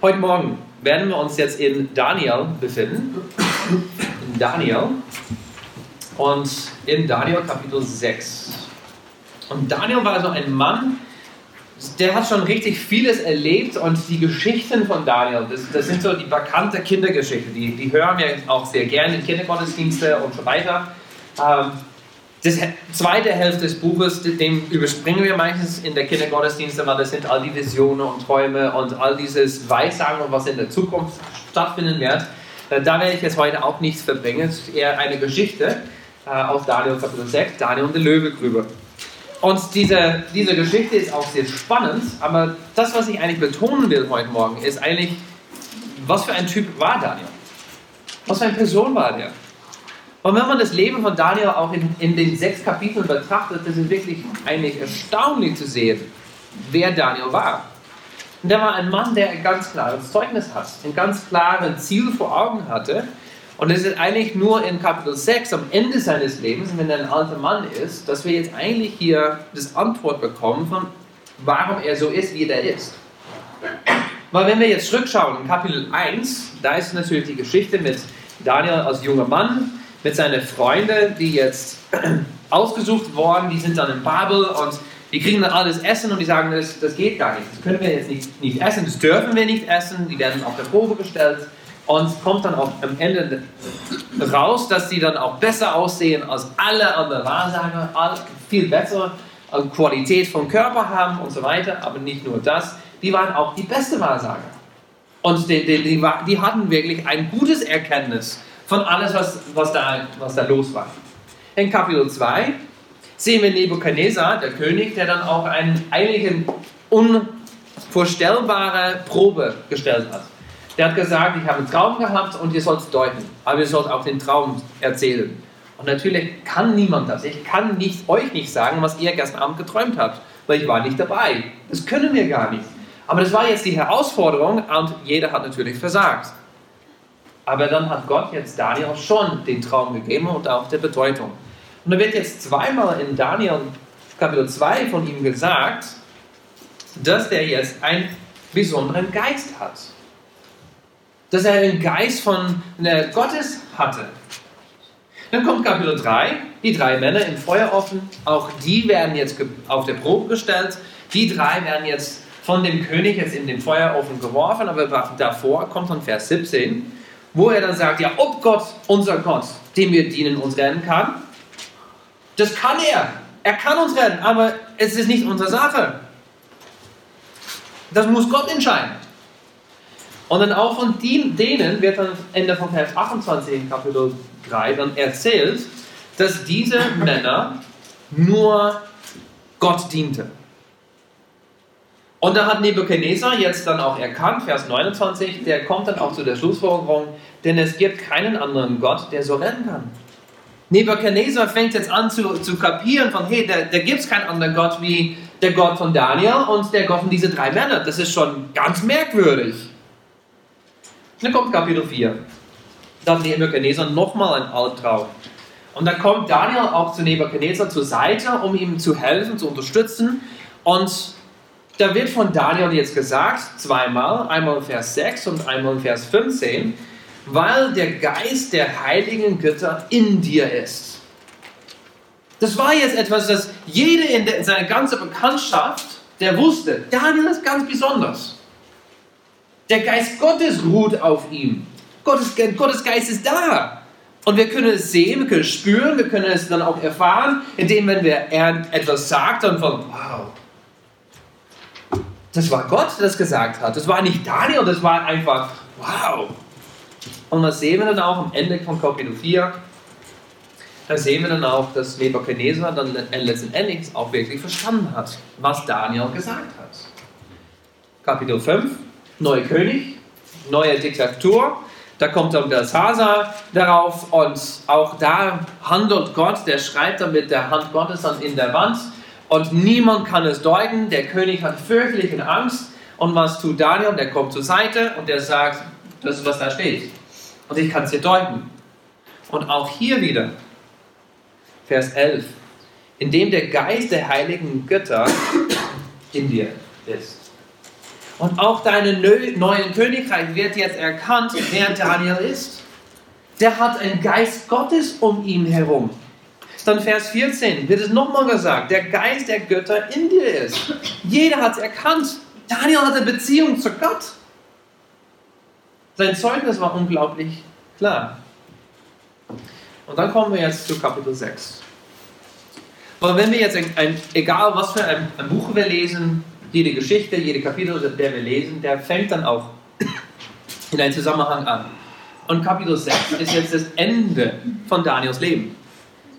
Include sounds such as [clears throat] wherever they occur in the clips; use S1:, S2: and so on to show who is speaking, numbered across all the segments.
S1: Heute Morgen werden wir uns jetzt in Daniel befinden. In Daniel. Und in Daniel Kapitel 6. Und Daniel war so ein Mann, der hat schon richtig vieles erlebt und die Geschichten von Daniel, das, das sind so die bekannte Kindergeschichten, die, die hören wir auch sehr gerne in Kindergottesdienste und so weiter. Ähm, das zweite Hälfte des Buches, dem überspringen wir meistens in der Kindergottesdienste, weil das sind all die Visionen und Träume und all dieses Weissagen, was in der Zukunft stattfinden wird. Äh, da werde ich jetzt heute auch nichts verbringen. Es ist eher eine Geschichte äh, aus Daniel Kapitel 6, Daniel und der Löwegrübe. Und diese, diese Geschichte ist auch sehr spannend, aber das, was ich eigentlich betonen will heute Morgen, ist eigentlich, was für ein Typ war Daniel? Was für eine Person war der? Und wenn man das Leben von Daniel auch in, in den sechs Kapiteln betrachtet, das ist wirklich eigentlich erstaunlich zu sehen, wer Daniel war. Und der war ein Mann, der ein ganz klares Zeugnis hat, ein ganz klares Ziel vor Augen hatte. Und es ist eigentlich nur in Kapitel 6, am Ende seines Lebens, wenn er ein alter Mann ist, dass wir jetzt eigentlich hier das Antwort bekommen von, warum er so ist, wie er ist. Weil wenn wir jetzt zurückschauen, in Kapitel 1, da ist natürlich die Geschichte mit Daniel als junger Mann, mit seinen Freunden, die jetzt [clears throat] ausgesucht wurden, die sind dann in Babel und die kriegen dann alles Essen und die sagen, das, das geht gar nicht, das können wir jetzt nicht, nicht essen, das dürfen wir nicht essen, die werden auf der Probe gestellt und kommt dann auch am Ende raus, dass sie dann auch besser aussehen als alle anderen Wahrsager, viel bessere Qualität vom Körper haben und so weiter, aber nicht nur das, die waren auch die beste Wahrsager. Und die, die, die, die hatten wirklich ein gutes Erkenntnis von alles, was, was, da, was da los war. In Kapitel 2 sehen wir Nebuchadnezzar, der König, der dann auch eine eigentlich unvorstellbare Probe gestellt hat. Der hat gesagt, ich habe einen Traum gehabt und ihr sollt es deuten, aber ihr sollt auch den Traum erzählen. Und natürlich kann niemand das. Ich kann nicht, euch nicht sagen, was ihr gestern Abend geträumt habt, weil ich war nicht dabei. Das können wir gar nicht. Aber das war jetzt die Herausforderung und jeder hat natürlich versagt. Aber dann hat Gott jetzt Daniel schon den Traum gegeben und auch der Bedeutung. Und da wird jetzt zweimal in Daniel Kapitel 2 von ihm gesagt, dass er jetzt einen besonderen Geist hat. Dass er einen Geist von Gottes hatte. Dann kommt Kapitel 3, die drei Männer im Feuerofen, auch die werden jetzt auf der Probe gestellt. Die drei werden jetzt von dem König jetzt in den Feuerofen geworfen, aber davor kommt dann Vers 17 wo er dann sagt, ja, ob Gott, unser Gott, dem wir dienen, uns retten kann, das kann er. Er kann uns retten, aber es ist nicht unsere Sache. Das muss Gott entscheiden. Und dann auch von denen wird dann Ende von Vers 28 in Kapitel 3 dann erzählt, dass diese Männer nur Gott dienten. Und da hat Nebuchadnezzar jetzt dann auch erkannt, Vers 29, der kommt dann auch zu der Schlussfolgerung, denn es gibt keinen anderen Gott, der so retten kann. Nebuchadnezzar fängt jetzt an zu, zu kapieren von, hey, da, da gibt es keinen anderen Gott wie der Gott von Daniel und der Gott von diesen drei Männern. Das ist schon ganz merkwürdig. Dann kommt Kapitel 4. Dann Nebuchadnezzar nochmal ein Albtraum. Und dann kommt Daniel auch zu Nebuchadnezzar zur Seite, um ihm zu helfen, zu unterstützen. Und da wird von Daniel jetzt gesagt, zweimal, einmal in Vers 6 und einmal in Vers 15, weil der Geist der heiligen Götter in dir ist. Das war jetzt etwas, das jeder in, in seiner ganzen Bekanntschaft, der wusste, Daniel ist ganz besonders. Der Geist Gottes ruht auf ihm. Gottes, Gottes Geist ist da. Und wir können es sehen, wir können es spüren, wir können es dann auch erfahren, indem, wenn wir etwas sagt, dann von, wow, das war Gott, der das gesagt hat. Das war nicht Daniel, das war einfach, wow. Und was sehen wir dann auch am Ende von Kapitel 4? Da sehen wir dann auch, dass Nebuchadnezzar dann letztendlich auch wirklich verstanden hat, was Daniel gesagt hat. Kapitel 5, neuer König, neue Diktatur. Da kommt dann der Sasa darauf und auch da handelt Gott, der schreibt dann mit der Hand Gottes dann in der Wand und niemand kann es deuten. Der König hat fürchterliche Angst. Und was tut Daniel? Der kommt zur Seite und der sagt, das ist, was da steht. Und ich kann es dir deuten. Und auch hier wieder, Vers 11, indem der Geist der heiligen Götter in dir ist. Und auch deine neuen Königreich wird jetzt erkannt, wer Daniel ist. Der hat einen Geist Gottes um ihn herum. Dann Vers 14 wird es nochmal gesagt, der Geist der Götter in dir ist. Jeder hat es erkannt. Daniel hatte Beziehung zu Gott. Sein Zeugnis war unglaublich klar. Und dann kommen wir jetzt zu Kapitel 6. Aber wenn wir jetzt, ein, ein, egal was für ein, ein, Buch wir lesen, jede Geschichte, jede Kapitel, der wir lesen, der fängt dann auch in einen Zusammenhang an. Und Kapitel 6 ist jetzt das Ende von Daniels Leben.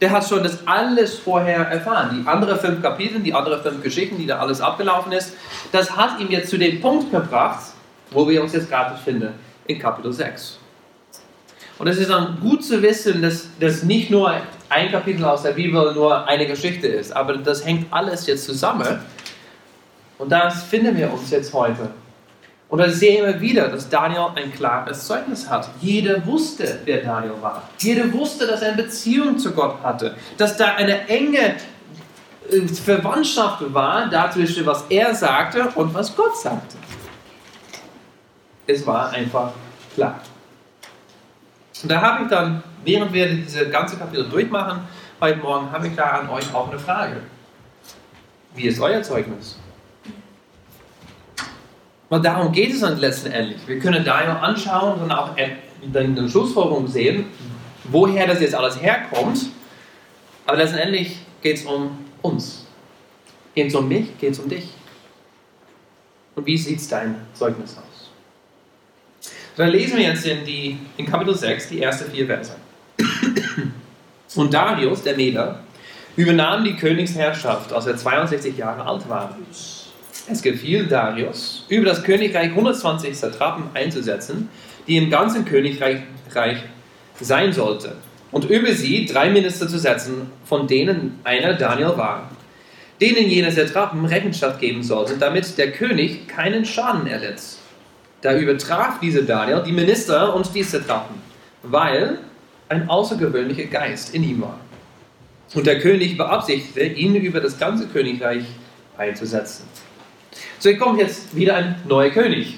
S1: Der hat schon das alles vorher erfahren. Die anderen fünf Kapitel, die anderen fünf Geschichten, die da alles abgelaufen ist, das hat ihn jetzt zu dem Punkt gebracht, wo wir uns jetzt gerade befinden, in Kapitel 6. Und es ist dann gut zu wissen, dass das nicht nur ein Kapitel aus der Bibel nur eine Geschichte ist, aber das hängt alles jetzt zusammen. Und das finden wir uns jetzt heute. Und da sehen wir wieder, dass Daniel ein klares Zeugnis hat. Jeder wusste, wer Daniel war. Jeder wusste, dass er eine Beziehung zu Gott hatte. Dass da eine enge äh, Verwandtschaft war dazwischen, was er sagte und was Gott sagte. Es war einfach klar. Und da habe ich dann, während wir diese ganze Kapitel durchmachen, heute Morgen, habe ich da an euch auch eine Frage. Wie ist euer Zeugnis? Weil darum geht es dann letztendlich. Wir können da ja anschauen und auch in der Schlussfolgerung sehen, woher das jetzt alles herkommt. Aber letztendlich geht es um uns. Geht es um mich, geht es um dich. Und wie sieht dein Zeugnis aus? Dann lesen wir jetzt in, die, in Kapitel 6 die ersten vier Verse. Und Darius, der Meder, übernahm die Königsherrschaft, als er 62 Jahre alt war. Es gefiel Darius, über das Königreich 120 Satrapen einzusetzen, die im ganzen Königreich sein sollten, und über sie drei Minister zu setzen, von denen einer Daniel war, denen jene Satrapen Rechenschaft geben sollten, damit der König keinen Schaden erlitt. Da übertraf diese Daniel die Minister und die Satrapen, weil ein außergewöhnlicher Geist in ihm war. Und der König beabsichtigte, ihn über das ganze Königreich einzusetzen. So kommt jetzt wieder ein neuer König.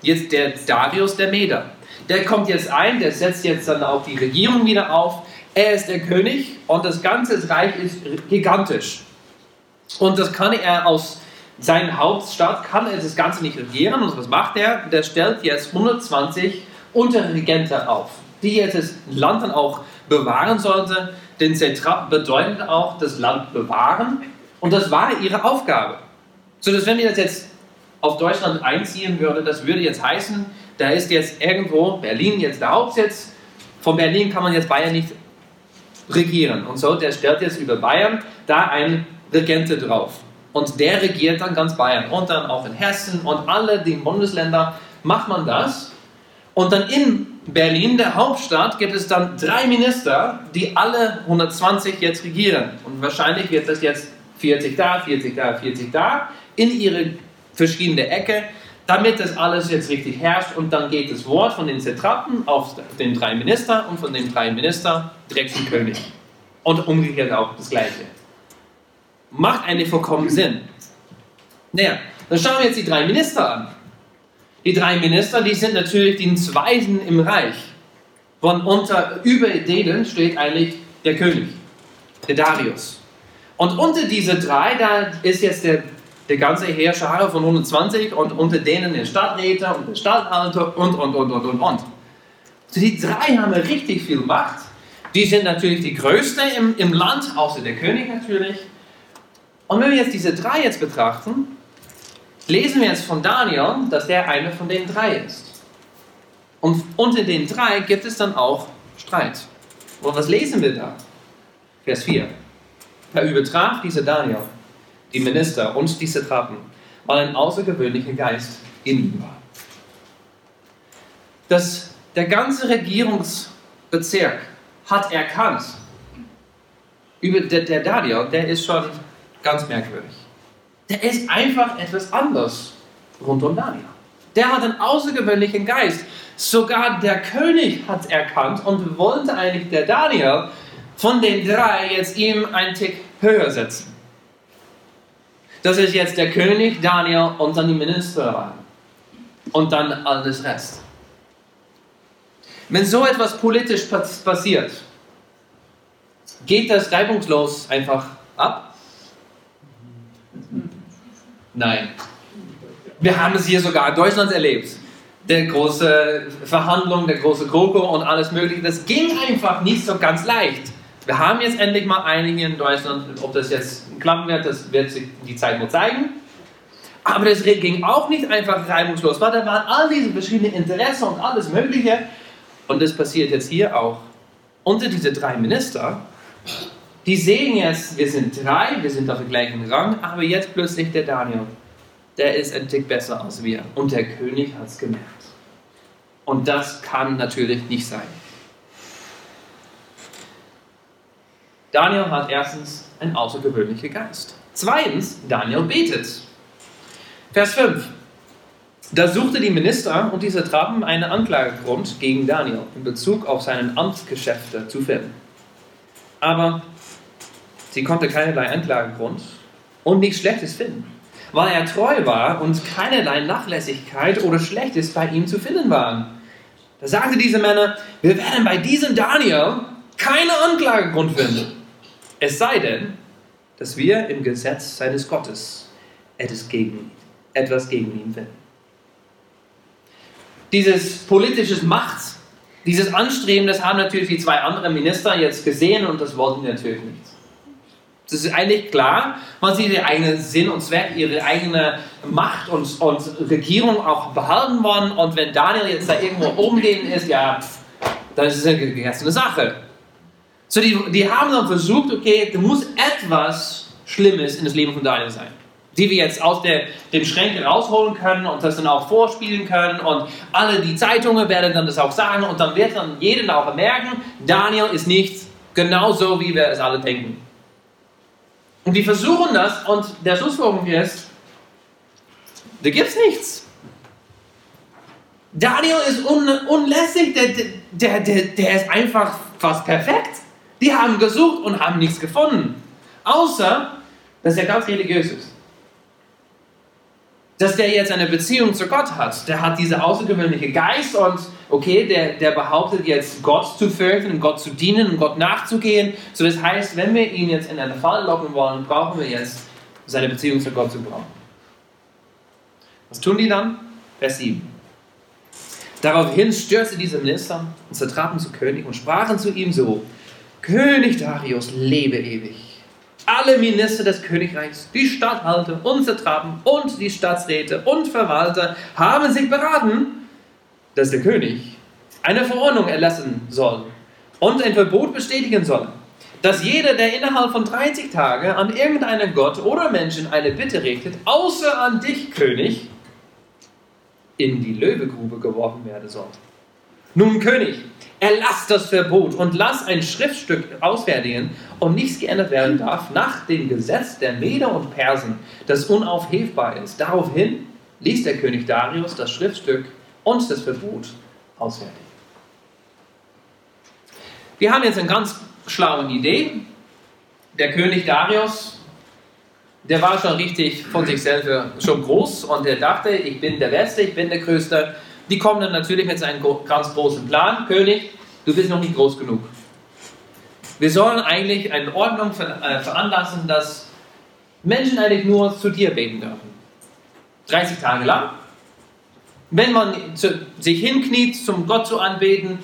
S1: Jetzt der Darius der Meder. Der kommt jetzt ein, der setzt jetzt dann auch die Regierung wieder auf. Er ist der König und das ganze Reich ist gigantisch. Und das kann er aus seine Hauptstadt kann er das Ganze nicht regieren. Und was macht er? Der stellt jetzt 120 Unterregente auf, die jetzt das Land dann auch bewahren sollten. Denn Zentrap bedeutet auch das Land bewahren. Und das war ihre Aufgabe. So dass wenn wir das jetzt auf Deutschland einziehen würde, das würde jetzt heißen, da ist jetzt irgendwo Berlin jetzt der Hauptsitz. Von Berlin kann man jetzt Bayern nicht regieren. Und so, der stellt jetzt über Bayern da ein Regente drauf. Und der regiert dann ganz Bayern und dann auch in Hessen und alle die Bundesländer macht man das. Und dann in Berlin, der Hauptstadt, gibt es dann drei Minister, die alle 120 jetzt regieren. Und wahrscheinlich wird das jetzt 40 da, 40 da, 40 da, in ihre verschiedene Ecke, damit das alles jetzt richtig herrscht. Und dann geht das Wort von den Zetrapen auf den drei Minister und von den drei Minister direkt zum König. Und umgekehrt auch das Gleiche macht eigentlich vollkommen Sinn. Naja, dann schauen wir jetzt die drei Minister an. Die drei Minister, die sind natürlich die Zweiten im Reich. Von unter, über denen steht eigentlich der König, der Darius. Und unter diese drei, da ist jetzt der, der ganze Heerschare von 120 und unter denen der Stadträte und der Stadthalter und, und, und, und, und, und. So die drei haben richtig viel Macht. Die sind natürlich die größte im, im Land, außer der König natürlich. Und wenn wir jetzt diese drei jetzt betrachten, lesen wir jetzt von Daniel, dass der eine von den drei ist. Und unter den drei gibt es dann auch Streit. Und was lesen wir da? Vers 4. Da übertraf dieser Daniel die Minister und die Satrapen, weil ein außergewöhnlicher Geist in ihm war. Dass der ganze Regierungsbezirk hat erkannt, über der, der Daniel, der ist schon Ganz merkwürdig. Der ist einfach etwas anders rund um Daniel. Der hat einen außergewöhnlichen Geist. Sogar der König hat erkannt und wollte eigentlich der Daniel von den drei jetzt ihm einen Tick höher setzen. Das ist jetzt der König, Daniel und dann die Minister waren. und dann alles Rest. Wenn so etwas politisch passiert, geht das reibungslos einfach ab? Nein. Wir haben es hier sogar in Deutschland erlebt. Der große Verhandlung, der große GroKo und alles Mögliche, das ging einfach nicht so ganz leicht. Wir haben jetzt endlich mal hier in Deutschland. Ob das jetzt klappen wird, das wird sich die Zeit nur zeigen. Aber das ging auch nicht einfach reibungslos, weil da waren all diese verschiedenen Interessen und alles Mögliche. Und das passiert jetzt hier auch. Unter diese drei Minister, die sehen jetzt, wir sind drei, wir sind auf dem gleichen Rang, aber jetzt plötzlich der Daniel, der ist ein Tick besser als wir. Und der König hat es gemerkt. Und das kann natürlich nicht sein. Daniel hat erstens einen außergewöhnlichen Geist. Zweitens, Daniel betet. Vers 5. Da suchte die Minister und diese trafen einen Anklagegrund gegen Daniel in Bezug auf seinen Amtsgeschäfte zu finden. Aber sie konnte keinerlei Anklagegrund und nichts Schlechtes finden, weil er treu war und keinerlei Nachlässigkeit oder Schlechtes bei ihm zu finden waren. Da sagten diese Männer, wir werden bei diesem Daniel keine Anklagegrund finden. Es sei denn, dass wir im Gesetz seines Gottes etwas gegen, etwas gegen ihn finden dieses politisches Macht, dieses Anstreben, das haben natürlich die zwei anderen Minister jetzt gesehen und das wollten sie natürlich nicht. Es ist eigentlich klar, man sieht ihren eigenen Sinn und Zweck, ihre eigene Macht und, und Regierung auch behalten wollen. Und wenn Daniel jetzt da irgendwo denen ist, ja, dann ist es eine gegessene Sache. So, die, die haben dann versucht, okay, da muss etwas Schlimmes in das Leben von Daniel sein die wir jetzt aus der, dem Schränke rausholen können und das dann auch vorspielen können und alle die Zeitungen werden dann das auch sagen und dann wird dann jeder auch merken, Daniel ist nicht genauso, wie wir es alle denken. Und die versuchen das und der Schlussfolgerung ist, da gibt es nichts. Daniel ist un unlässig, der, der, der, der ist einfach fast perfekt. Die haben gesucht und haben nichts gefunden. Außer, dass er ganz religiös ist dass der jetzt eine Beziehung zu Gott hat. Der hat diese außergewöhnliche Geist und okay, der, der behauptet jetzt Gott zu fürchten Gott zu dienen und Gott nachzugehen. So das heißt, wenn wir ihn jetzt in eine Falle locken wollen, brauchen wir jetzt seine Beziehung zu Gott zu brauchen. Was tun die dann? Vers 7. Daraufhin stürzte diese Minister und zertraten zu König und sprachen zu ihm so: König Darius, lebe ewig alle Minister des Königreichs, die Statthalter und Satrapen und die Staatsräte und Verwalter haben sich beraten, dass der König eine Verordnung erlassen soll und ein Verbot bestätigen soll, dass jeder, der innerhalb von 30 Tagen an irgendeinen Gott oder Menschen eine Bitte richtet, außer an dich, König, in die Löwegrube geworfen werden soll. Nun, König, erlass das Verbot und lass ein Schriftstück ausfertigen und nichts geändert werden darf nach dem Gesetz der Meder und Persen, das unaufhebbar ist. Daraufhin ließ der König Darius das Schriftstück und das Verbot ausfertigen. Wir haben jetzt eine ganz schlaue Idee. Der König Darius, der war schon richtig von sich selber schon groß und er dachte, ich bin der Beste, ich bin der Größte. Die kommen dann natürlich mit seinem ganz großen Plan. König, du bist noch nicht groß genug. Wir sollen eigentlich eine Ordnung äh, veranlassen, dass Menschen eigentlich nur zu dir beten dürfen. 30 Tage lang. Wenn man sich hinkniet, zum Gott zu anbeten,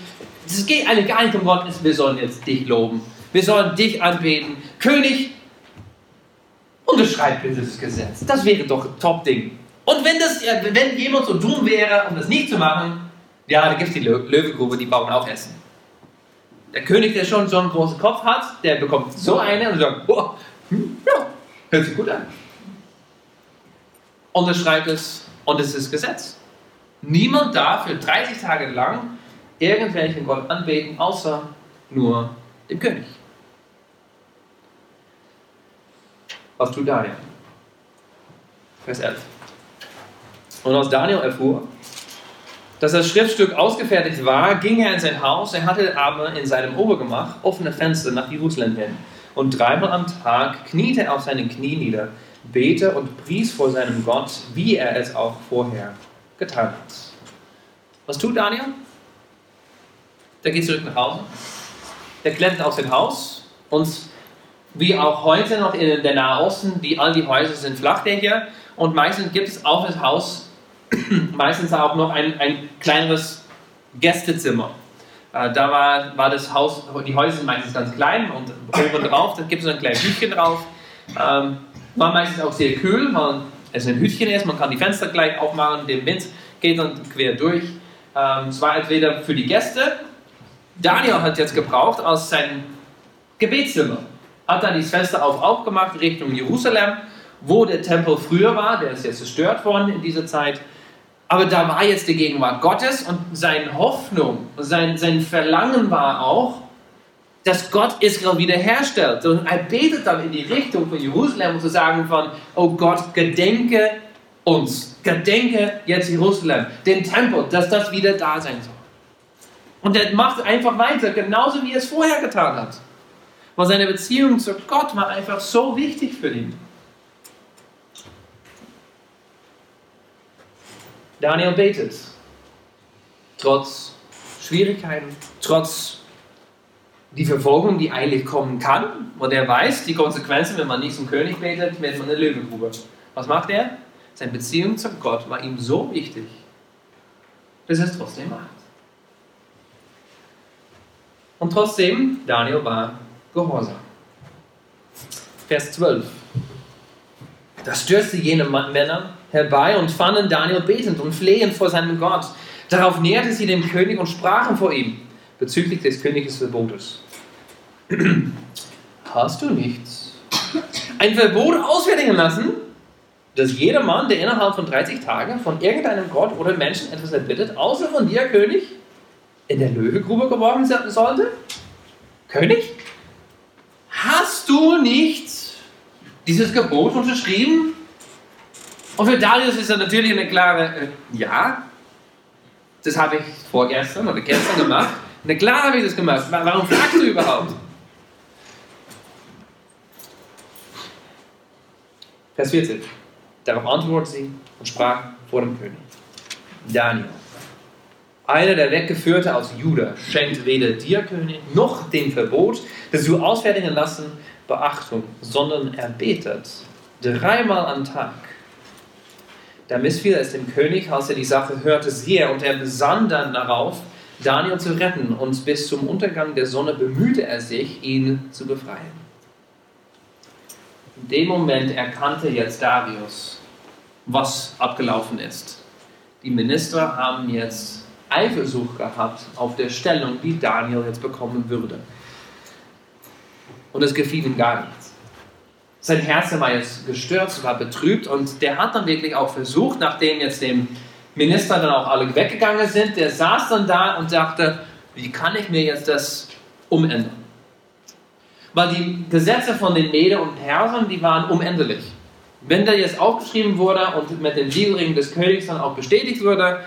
S1: es geht eigentlich gar nicht um Gott, wir sollen jetzt dich loben. Wir sollen dich anbeten. König, unterschreib bitte das Gesetz. Das wäre doch ein Top-Ding. Und wenn, das, wenn jemand so dumm wäre, um das nicht zu machen, ja, da gibt es die Löwegrube, die bauen auch Essen. Der König, der schon so einen großen Kopf hat, der bekommt so eine und sagt, boah, hm, ja, hört sich gut an. Unterschreibt es und es ist Gesetz. Niemand darf für 30 Tage lang irgendwelchen Gott anbeten, außer nur dem König. Was tut Daniel? Vers 11. Und aus Daniel erfuhr, dass das Schriftstück ausgefertigt war, ging er in sein Haus. Er hatte aber in seinem Obergemach offene Fenster nach Jerusalem hin. Und dreimal am Tag kniete er auf seinen Knien nieder, bete und pries vor seinem Gott, wie er es auch vorher getan hat. Was tut Daniel? Der geht zurück nach Hause. Der klettert aus dem Haus und wie auch heute noch in der Nahosten, die, all die Häuser sind Flachdächer und meistens gibt es auf das Haus [clears throat] meistens auch noch ein, ein kleineres Gästezimmer. Äh, da war, war das Haus, die Häuser sind meistens ganz klein und oben drauf, da gibt es ein kleines Hütchen drauf. Ähm, war meistens auch sehr kühl, weil es ein Hütchen ist, man kann die Fenster gleich aufmachen, der Wind geht dann quer durch. Ähm, es war entweder für die Gäste, Daniel hat jetzt gebraucht aus seinem Gebetszimmer, hat dann die Fenster auf aufgemacht Richtung Jerusalem, wo der Tempel früher war, der ist jetzt zerstört worden in dieser Zeit. Aber da war jetzt die Gegenwart Gottes und seine Hoffnung, sein, sein Verlangen war auch, dass Gott Israel wiederherstellt. Und er betet dann in die Richtung von Jerusalem, um zu sagen von, oh Gott, gedenke uns, gedenke jetzt Jerusalem, den Tempel, dass das wieder da sein soll. Und er macht einfach weiter, genauso wie er es vorher getan hat. Weil seine Beziehung zu Gott war einfach so wichtig für ihn. Daniel betet, trotz Schwierigkeiten, trotz die Verfolgung, die eigentlich kommen kann, und er weiß die Konsequenzen, wenn man nicht zum König betet, wird man eine Löwengrube. Was macht er? Seine Beziehung zu Gott war ihm so wichtig, dass er es trotzdem macht. Und trotzdem, Daniel war gehorsam. Vers 12. Da stürzte jene Männer herbei und fanden Daniel betend und flehend vor seinem Gott. Darauf näherte sie dem König und sprachen vor ihm bezüglich des Königes Verbotes. [clears throat] Hast du nichts? Ein Verbot ausfertigen lassen, dass jeder Mann, der innerhalb von 30 Tagen von irgendeinem Gott oder Menschen etwas erbittet, außer von dir, König, in der Löwegrube geworfen sollte? König? Hast du nicht dieses Gebot unterschrieben? Und für Darius ist das natürlich eine klare äh, Ja. Das habe ich vorgestern oder gestern gemacht. Na klar habe ich das gemacht. Warum fragst du überhaupt? Vers 14. Darauf antwortete sie und sprach vor dem König. Daniel, einer der Weggeführte aus Juda, schenkt weder dir, König, noch dem Verbot, das du ausfertigen lassen, Beachtung, sondern er betet dreimal am Tag. Da missfiel es dem König, als er die Sache hörte, sehr, und er besann dann darauf, Daniel zu retten, und bis zum Untergang der Sonne bemühte er sich, ihn zu befreien. In dem Moment erkannte jetzt Darius, was abgelaufen ist. Die Minister haben jetzt Eifersucht gehabt auf der Stellung, die Daniel jetzt bekommen würde. Und es gefiel ihm gar nichts. Sein Herz war jetzt gestürzt, war betrübt und der hat dann wirklich auch versucht, nachdem jetzt dem Minister dann auch alle weggegangen sind, der saß dann da und dachte, wie kann ich mir jetzt das umändern? Weil die Gesetze von den Mede und Persern, die waren unendlich. Wenn da jetzt aufgeschrieben wurde und mit dem Siegelring des Königs dann auch bestätigt wurde,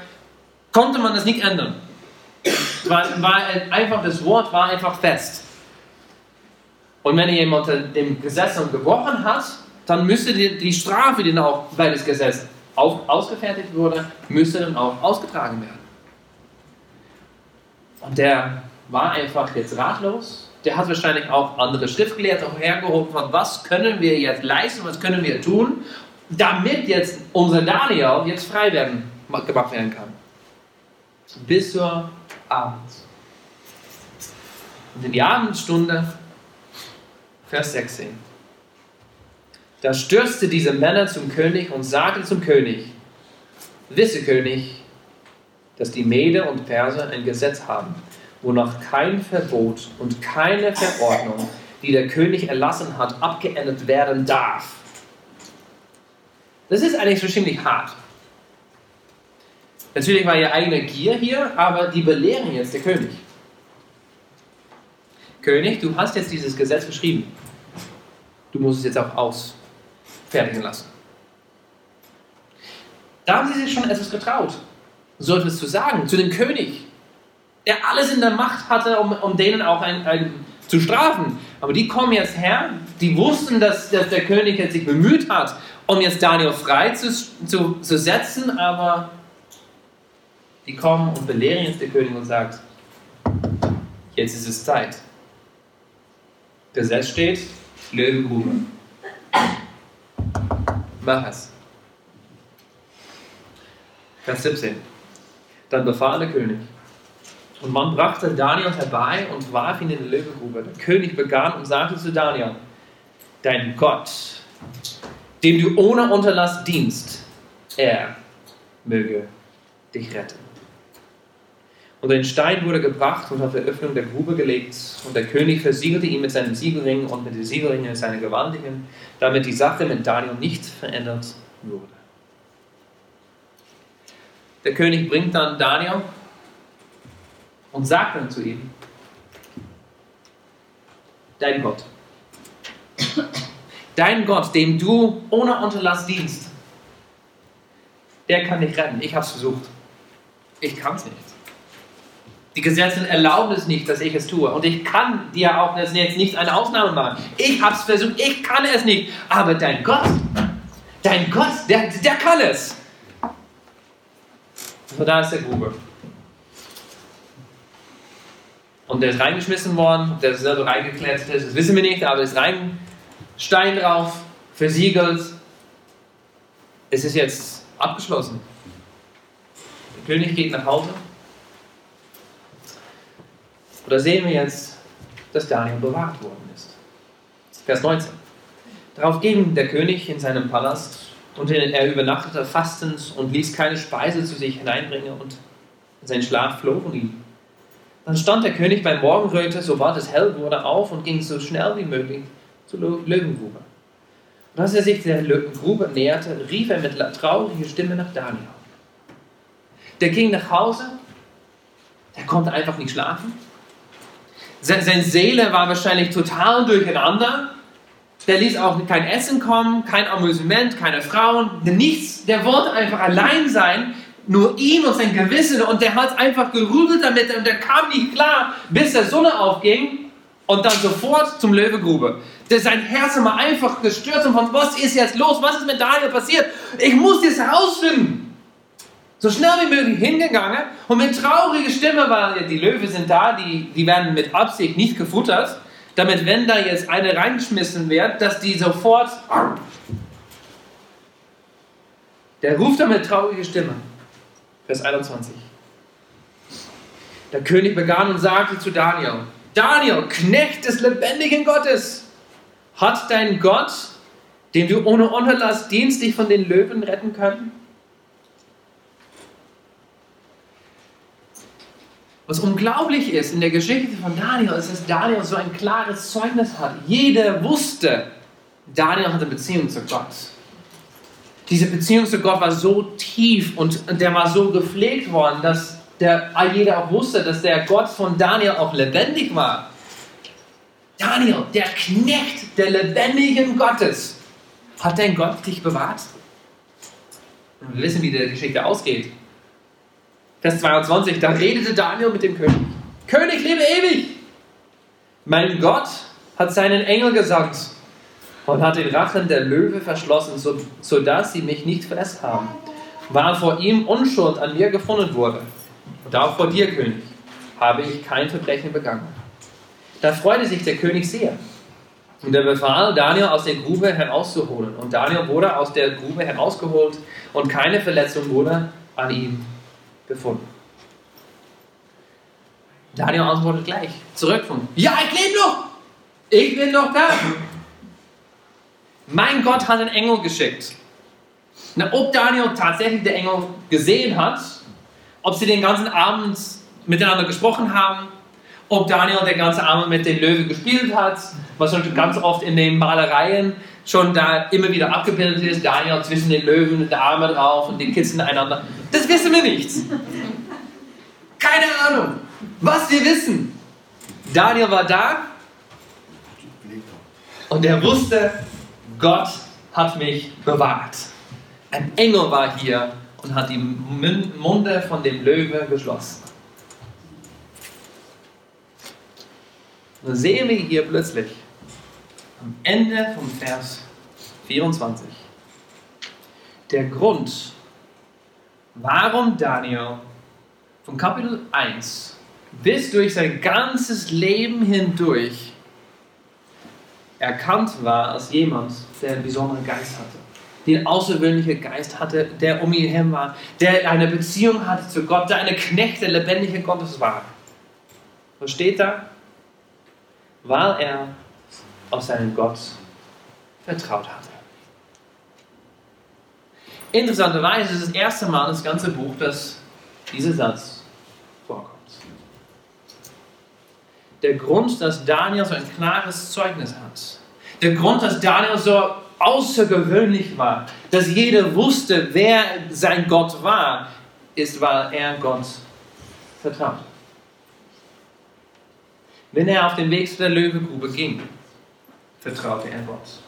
S1: konnte man das nicht ändern. War, war einfach, das Wort war einfach fest. Und wenn jemand dem Gesetz gebrochen hat, dann müsste die, die Strafe, die auch, weil das Gesetz auf, ausgefertigt wurde, müsste dann auch ausgetragen werden. Und der war einfach jetzt ratlos. Der hat wahrscheinlich auch andere Schriftgelehrte hergehoben von, was können wir jetzt leisten, was können wir tun, damit jetzt unser Daniel jetzt frei werden, gemacht werden kann. Bis zur Abend. Und in die Abendstunde, Vers 16. Da stürzte diese Männer zum König und sagte zum König, wisse König, dass die Mede und Perser ein Gesetz haben, wonach kein Verbot und keine Verordnung, die der König erlassen hat, abgeändert werden darf. Das ist eigentlich so ziemlich hart. Natürlich war ihr eigene Gier hier, aber die belehren jetzt der König. König, du hast jetzt dieses Gesetz geschrieben. Du musst es jetzt auch aus fertigen lassen. Da haben sie sich schon etwas getraut, so etwas zu sagen, zu dem König, der alles in der Macht hatte, um, um denen auch ein, ein, zu strafen. Aber die kommen jetzt her, die wussten, dass, dass der König jetzt sich bemüht hat, um jetzt Daniel frei zu, zu, zu setzen, aber Die kommen und belehren jetzt den König und sagt, jetzt ist es Zeit. Gesetz steht, Löwengrube. Mach es. Vers 17. Dann befahl der König. Und man brachte Daniel herbei und warf ihn in die Löwengrube. Der König begann und sagte zu Daniel, dein Gott, dem du ohne Unterlass dienst, er möge dich retten. Und ein Stein wurde gebracht und auf der Öffnung der Grube gelegt. Und der König versiegelte ihn mit seinem Siegelring und mit den Siegelringen seiner Gewandungen, damit die Sache mit Daniel nicht verändert wurde. Der König bringt dann Daniel und sagt dann zu ihm, dein Gott, dein Gott, dem du ohne Unterlass dienst, der kann dich retten. Ich habe es versucht. Ich kann es nicht. Die Gesetze erlauben es nicht, dass ich es tue. Und ich kann dir auch jetzt nicht eine Ausnahme machen. Ich habe es versucht, ich kann es nicht. Aber dein Gott, dein Gott, der, der kann es. Und da ist der Grube. Und der ist reingeschmissen worden, der ist selber reingeklettert das wissen wir nicht, aber ist rein, Stein drauf, versiegelt. Es ist jetzt abgeschlossen. Der König geht nach Hause. Oder sehen wir jetzt, dass Daniel bewahrt worden ist. Vers 19. Darauf ging der König in seinem Palast und er übernachtete fastend und ließ keine Speise zu sich hineinbringen und sein Schlaf floh von ihm. Dann stand der König bei Morgenröte, sobald es hell wurde, auf und ging so schnell wie möglich zur Löwengrube. Und als er sich der Grube näherte, rief er mit trauriger Stimme nach Daniel. Der ging nach Hause, der konnte einfach nicht schlafen. Seine Seele war wahrscheinlich total durcheinander. Der ließ auch kein Essen kommen, kein Amüsement, keine Frauen, nichts. Der wollte einfach allein sein, nur ihn und sein Gewissen. Und der hat einfach gerübelt damit und der kam nicht klar, bis der Sonne aufging und dann sofort zum Löwegrube. Der sein Herz immer einfach gestört und von was ist jetzt los? Was ist mit Daniel passiert? Ich muss das herausfinden. So schnell wie möglich hingegangen und mit trauriger Stimme, weil die Löwe sind da, die, die werden mit Absicht nicht gefuttert, damit wenn da jetzt eine reingeschmissen wird, dass die sofort... Der ruft dann mit trauriger Stimme. Vers 21. Der König begann und sagte zu Daniel, Daniel, Knecht des lebendigen Gottes, hat dein Gott, dem du ohne Unterlass dienst, dich von den Löwen retten können? Was unglaublich ist in der Geschichte von Daniel, ist, dass Daniel so ein klares Zeugnis hat. Jeder wusste, Daniel hatte Beziehung zu Gott. Diese Beziehung zu Gott war so tief und der war so gepflegt worden, dass der, jeder auch wusste, dass der Gott von Daniel auch lebendig war. Daniel, der Knecht der lebendigen Gottes, hat dein Gott dich bewahrt? Und wir wissen, wie die Geschichte ausgeht. Vers 22, da redete Daniel mit dem König. König, lebe ewig! Mein Gott hat seinen Engel gesandt und hat den Rachen der Löwe verschlossen, so, sodass sie mich nicht verletzt haben, weil vor ihm Unschuld an mir gefunden wurde. Und auch vor dir, König, habe ich kein Verbrechen begangen. Da freute sich der König sehr. Und er befahl, Daniel aus der Grube herauszuholen. Und Daniel wurde aus der Grube herausgeholt und keine Verletzung wurde an ihm gefunden. Daniel antwortet gleich zurück von, ja, ich lebe noch, ich bin noch da. Mein Gott hat einen Engel geschickt. Na, ob Daniel tatsächlich den Engel gesehen hat, ob sie den ganzen Abend miteinander gesprochen haben, ob Daniel den ganzen Abend mit den Löwen gespielt hat, was schon ganz oft in den Malereien schon da immer wieder abgebildet ist, Daniel zwischen den Löwen, der Arme drauf und den kitzeln einander. Das wissen wir nicht. Keine Ahnung. Was wir wissen. Daniel war da und er wusste, Gott hat mich bewahrt. Ein Engel war hier und hat die Munde von dem Löwe geschlossen. dann sehen wir hier plötzlich am Ende vom Vers 24 der Grund, warum Daniel von Kapitel 1 bis durch sein ganzes Leben hindurch erkannt war als jemand, der einen besonderen Geist hatte, einen außergewöhnlichen Geist hatte, der um ihn herum war, der eine Beziehung hatte zu Gott, der eine Knecht der lebendige Gottes war. Was steht da? Weil er auf seinen Gott vertraut hatte. Interessanterweise ist es das erste Mal das ganze Buch, dass dieser Satz vorkommt. Der Grund, dass Daniel so ein klares Zeugnis hat, der Grund, dass Daniel so außergewöhnlich war, dass jeder wusste, wer sein Gott war, ist, weil er Gott vertraut. Wenn er auf den Weg zu der Löwengrube ging, vertraute er Gott.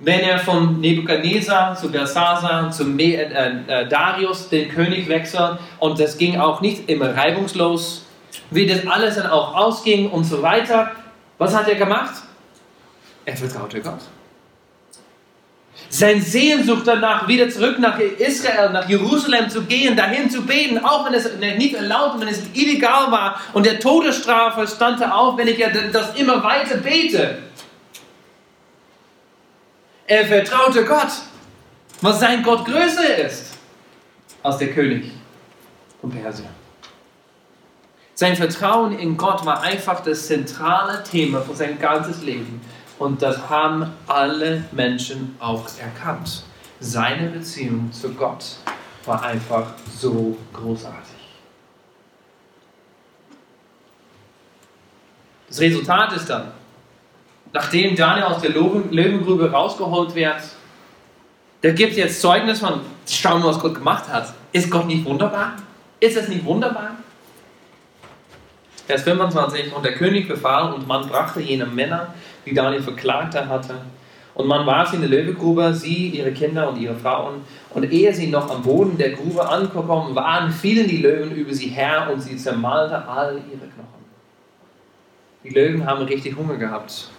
S1: Wenn er von Nebukadnezar zu Belshazzar zu äh, äh, Darius, den König, wechselt, und das ging auch nicht immer reibungslos, wie das alles dann auch ausging und so weiter, was hat er gemacht? Er vertraute Gott. Sein Sehnsucht danach, wieder zurück nach Israel, nach Jerusalem zu gehen, dahin zu beten, auch wenn es nicht erlaubt, wenn es illegal war und der Todesstrafe stand da auf, wenn ich ja das immer weiter bete. Er vertraute Gott, was sein Gott größer ist als der König von Persien. Sein Vertrauen in Gott war einfach das zentrale Thema für sein ganzes Leben. Und das haben alle Menschen auch erkannt. Seine Beziehung zu Gott war einfach so großartig. Das Resultat ist dann, nachdem Daniel aus der Löwengrube rausgeholt wird, der gibt jetzt Zeugnis von, schauen wir, was Gott gemacht hat. Ist Gott nicht wunderbar? Ist es nicht wunderbar? Vers 25, und der König befahl, und man brachte jene Männer, die Daniel verklagt hatte, und man warf sie in die Löwegrube, sie, ihre Kinder und ihre Frauen. Und ehe sie noch am Boden der Grube angekommen waren, fielen die Löwen über sie her und sie zermalte all ihre Knochen. Die Löwen haben richtig Hunger gehabt.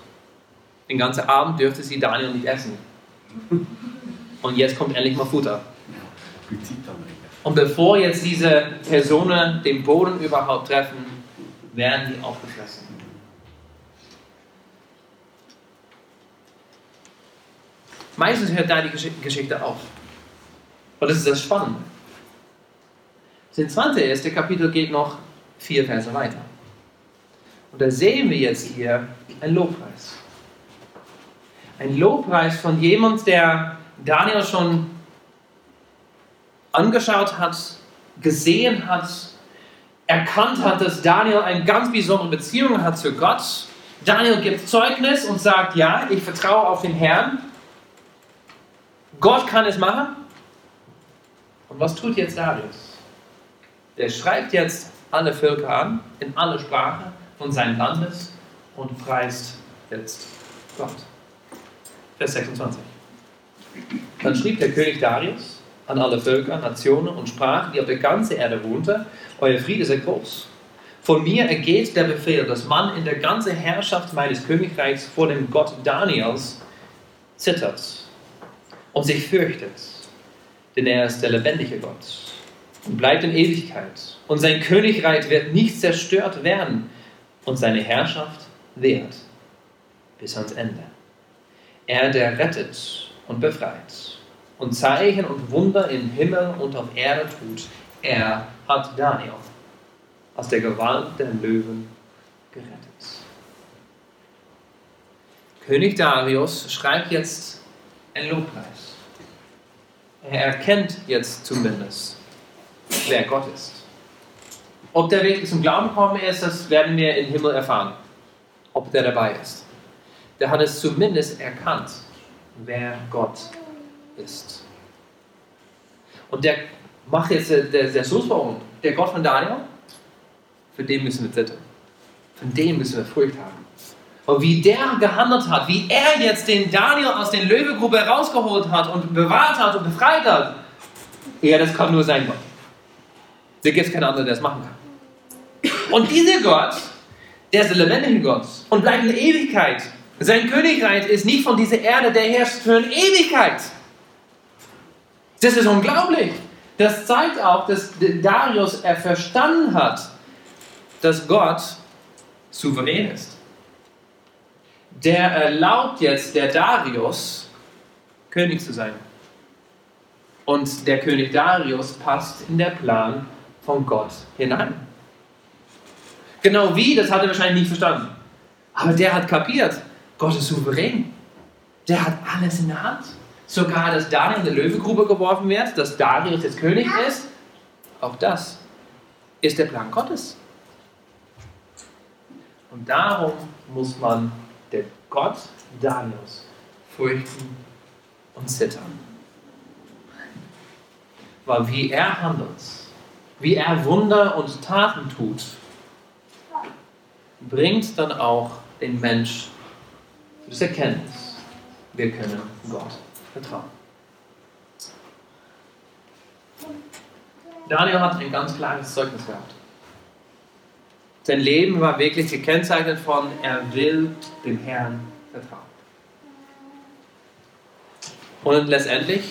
S1: Den ganzen Abend dürfte sie Daniel nicht essen. Und jetzt kommt endlich mal Futter. Und bevor jetzt diese Personen den Boden überhaupt treffen, werden die aufgefressen. Meistens hört da die Geschichte auf. Und das ist das Spannende. Das 20. Kapitel geht noch vier Verse weiter. Und da sehen wir jetzt hier ein Lobpreis. Ein Lobpreis von jemand, der Daniel schon angeschaut hat, gesehen hat, erkannt hat, dass Daniel eine ganz besondere Beziehung hat zu Gott. Daniel gibt Zeugnis und sagt, ja, ich vertraue auf den Herrn. Gott kann es machen. Und was tut jetzt Darius? Der schreibt jetzt alle Völker an, in alle Sprachen von seinem Landes und preist jetzt Gott. Vers 26. Dann schrieb der König Darius an alle Völker, Nationen und Sprachen, die auf der ganzen Erde wohnten, euer Friede sei groß. Von mir ergeht der Befehl, dass man in der ganzen Herrschaft meines Königreichs vor dem Gott Daniels zittert und sich fürchtet, denn er ist der lebendige Gott und bleibt in Ewigkeit. Und sein Königreich wird nicht zerstört werden und seine Herrschaft währt bis ans Ende. Er, der rettet und befreit und Zeichen und Wunder im Himmel und auf Erde tut, er hat Daniel aus der Gewalt der Löwen gerettet. König Darius schreibt jetzt ein Lobpreis. Er erkennt jetzt zumindest, wer Gott ist. Ob der wirklich zum Glauben gekommen ist, das werden wir im Himmel erfahren. Ob der dabei ist. Der hat es zumindest erkannt, wer Gott ist. Und der macht jetzt der, der, Schlussfolgerung, der Gott von Daniel, für den müssen wir zittern. Von dem müssen wir Furcht haben. Und wie der gehandelt hat, wie er jetzt den Daniel aus der Löwegrube herausgeholt hat und bewahrt hat und befreit hat, ja, das kann nur sein Gott. Da gibt es keinen anderen, der das machen kann. Und dieser Gott, der ist der lebendige Gott und bleibt in Ewigkeit. Sein Königreich ist nicht von dieser Erde, der herrscht für eine Ewigkeit. Das ist unglaublich. Das zeigt auch, dass Darius er verstanden hat, dass Gott souverän ist. Der erlaubt jetzt der Darius, König zu sein. Und der König Darius passt in der Plan von Gott hinein. Genau wie, das hat er wahrscheinlich nicht verstanden. Aber der hat kapiert, Gott ist souverän. Der hat alles in der Hand. Sogar, dass Daniel in die Löwengrube geworfen wird, dass Darius jetzt König ist, auch das ist der Plan Gottes. Und darum muss man der Gott Daniels fürchten und zittern. Weil wie er handelt, wie er Wunder und Taten tut, bringt dann auch den Mensch das Erkenntnis, wir können Gott vertrauen. Daniel hat ein ganz klares Zeugnis gehabt. Sein Leben war wirklich gekennzeichnet von, er will dem Herrn vertrauen. Und letztendlich,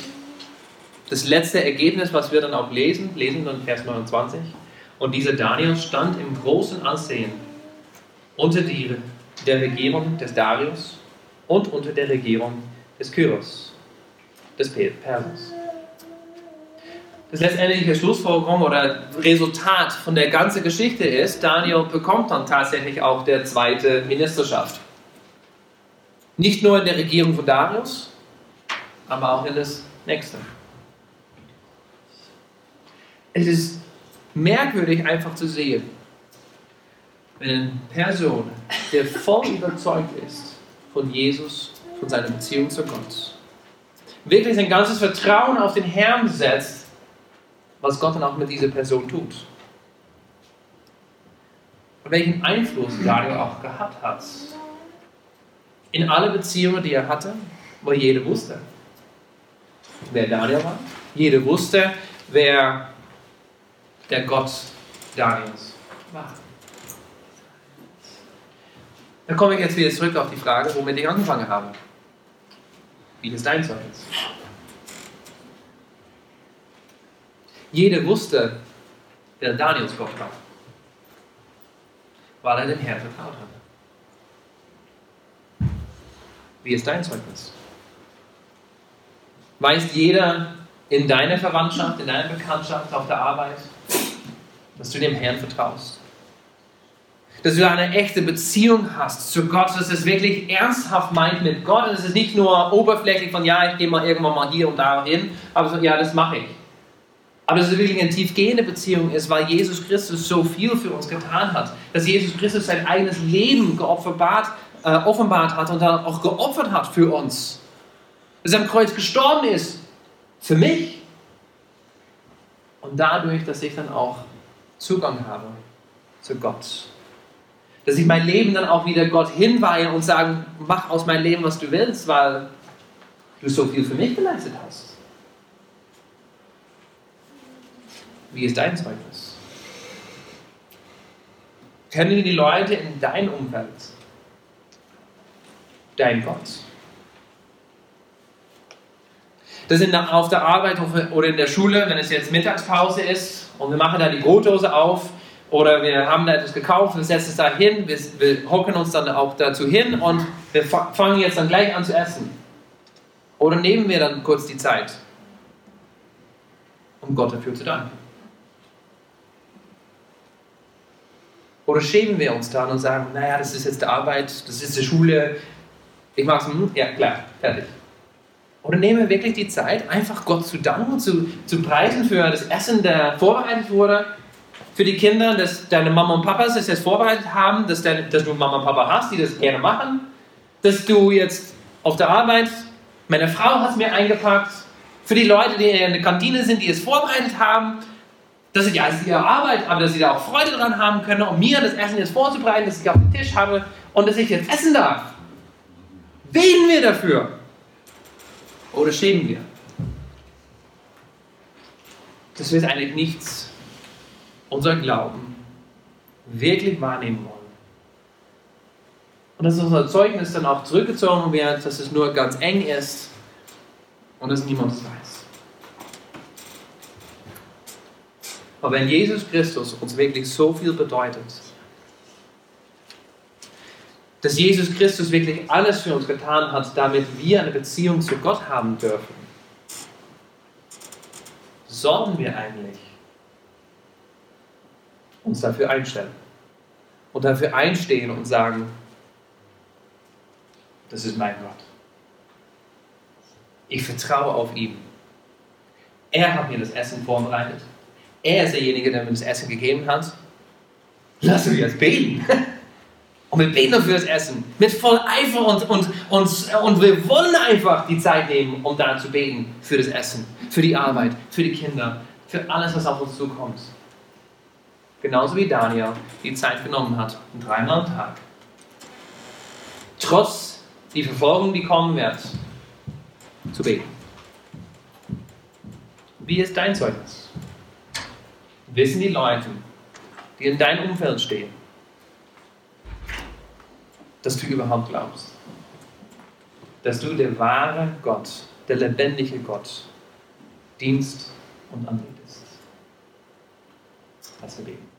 S1: das letzte Ergebnis, was wir dann auch lesen, lesen dann Vers 29, und dieser Daniel stand im großen Ansehen unter die, der Regierung des Darius und unter der Regierung des Kyros, des Persers. Das letztendliche Schlussfolgerung oder Resultat von der ganzen Geschichte ist, Daniel bekommt dann tatsächlich auch der zweite Ministerschaft. Nicht nur in der Regierung von Darius, aber auch in das nächste. Es ist merkwürdig einfach zu sehen, wenn eine Person, der voll überzeugt ist von Jesus, von seiner Beziehung zu Gott, wirklich sein ganzes Vertrauen auf den Herrn setzt, was Gott dann auch mit dieser Person tut. Und welchen Einfluss Daniel auch gehabt hat. In alle Beziehungen, die er hatte, wo jeder wusste, wer Daniel war. Jeder wusste, wer der Gott Daniels war. Dann komme ich jetzt wieder zurück auf die Frage, womit ich angefangen habe. Wie ist dein Zeugnis? Jeder wusste, wer Daniels Gott war, weil er dem Herrn vertraut hatte. Wie ist dein Zeugnis? Weiß jeder in deiner Verwandtschaft, in deiner Bekanntschaft, auf der Arbeit, dass du dem Herrn vertraust? dass du eine echte Beziehung hast zu Gott, dass es wirklich ernsthaft meint mit Gott. Und es ist nicht nur oberflächlich von, ja, ich gehe mal irgendwann mal hier und da hin, aber so, ja, das mache ich. Aber dass es wirklich eine tiefgehende Beziehung ist, weil Jesus Christus so viel für uns getan hat. Dass Jesus Christus sein eigenes Leben geoffenbart, äh, offenbart hat und dann auch geopfert hat für uns. Dass er am Kreuz gestorben ist. Für mich. Und dadurch, dass ich dann auch Zugang habe zu Gott. Dass ich mein Leben dann auch wieder Gott hinweihe und sage, mach aus meinem Leben, was du willst, weil du so viel für mich geleistet hast. Wie ist dein Zeugnis? Kennen die Leute in deinem Umfeld dein Gott? Das sind auf der Arbeit oder in der Schule, wenn es jetzt Mittagspause ist und wir machen da die Brotdose auf oder wir haben da etwas gekauft, wir setzen es da hin, wir, wir hocken uns dann auch dazu hin und wir fangen jetzt dann gleich an zu essen. Oder nehmen wir dann kurz die Zeit, um Gott dafür zu danken. Oder schämen wir uns dann und sagen, naja, das ist jetzt die Arbeit, das ist die Schule, ich mache es, hm, ja klar, fertig. Oder nehmen wir wirklich die Zeit, einfach Gott zu danken, zu, zu preisen für das Essen, der vorbereitet wurde für die Kinder, dass deine Mama und Papa es jetzt vorbereitet haben, dass, deine, dass du Mama und Papa hast, die das gerne machen, dass du jetzt auf der Arbeit, meine Frau hat es mir eingepackt, für die Leute, die in der Kantine sind, die es vorbereitet haben, dass sie ja, es ihre Arbeit, aber dass sie da auch Freude dran haben können, um mir das Essen jetzt vorzubereiten, dass ich auf den Tisch habe und dass ich jetzt essen darf. Beten wir dafür? Oder schämen wir? Das ist eigentlich nichts unser Glauben wirklich wahrnehmen wollen. Und dass unser Zeugnis dann auch zurückgezogen wird, dass es nur ganz eng ist und dass niemand es weiß. Aber wenn Jesus Christus uns wirklich so viel bedeutet, dass Jesus Christus wirklich alles für uns getan hat, damit wir eine Beziehung zu Gott haben dürfen, sollen wir eigentlich uns dafür einstellen und dafür einstehen und sagen, das ist mein Gott. Ich vertraue auf ihn. Er hat mir das Essen vorbereitet. Er ist derjenige, der mir das Essen gegeben hat. Lass uns jetzt beten. [laughs] Und wir beten für das Essen. Mit voll Eifer und, und, und, und wir wollen einfach die Zeit nehmen, um da zu beten für das Essen, für die Arbeit, für die Kinder, für alles, was auf uns zukommt. Genauso wie Daniel die Zeit genommen hat, dreimal am Tag. Trotz die Verfolgung, die kommen wird, zu beten. Wie ist dein Zeugnis? Wissen die Leute, die in deinem Umfeld stehen, dass du überhaupt glaubst? Dass du der wahre Gott, der lebendige Gott, dienst und anbetest? Lass wir beten.